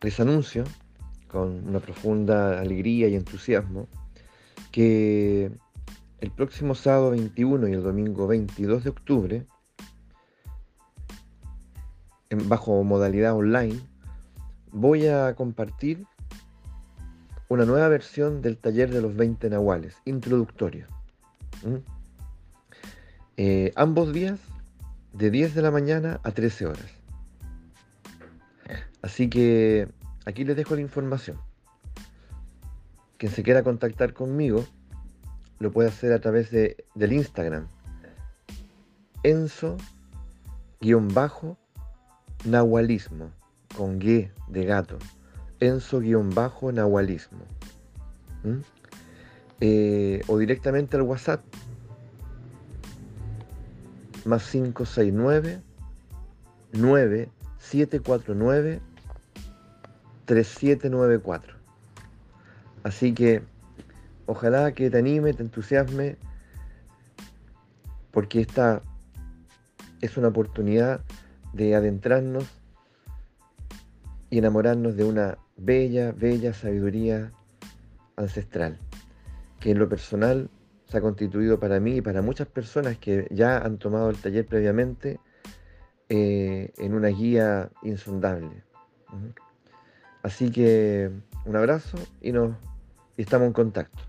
les anuncio con una profunda alegría y entusiasmo que el próximo sábado 21 y el domingo 22 de octubre, bajo modalidad online, voy a compartir una nueva versión del taller de los 20 nahuales, introductorio. Eh, ambos días de 10 de la mañana a 13 horas. Así que aquí les dejo la información. Quien se quiera contactar conmigo lo puede hacer a través de, del Instagram. Enzo-nahualismo con G de gato. Enzo-nahualismo. Eh, o directamente al WhatsApp más 569 9749 3794. Así que ojalá que te anime, te entusiasme, porque esta es una oportunidad de adentrarnos y enamorarnos de una bella, bella sabiduría ancestral, que en lo personal se ha constituido para mí y para muchas personas que ya han tomado el taller previamente eh, en una guía insondable. Así que un abrazo y, nos, estamos en contacto.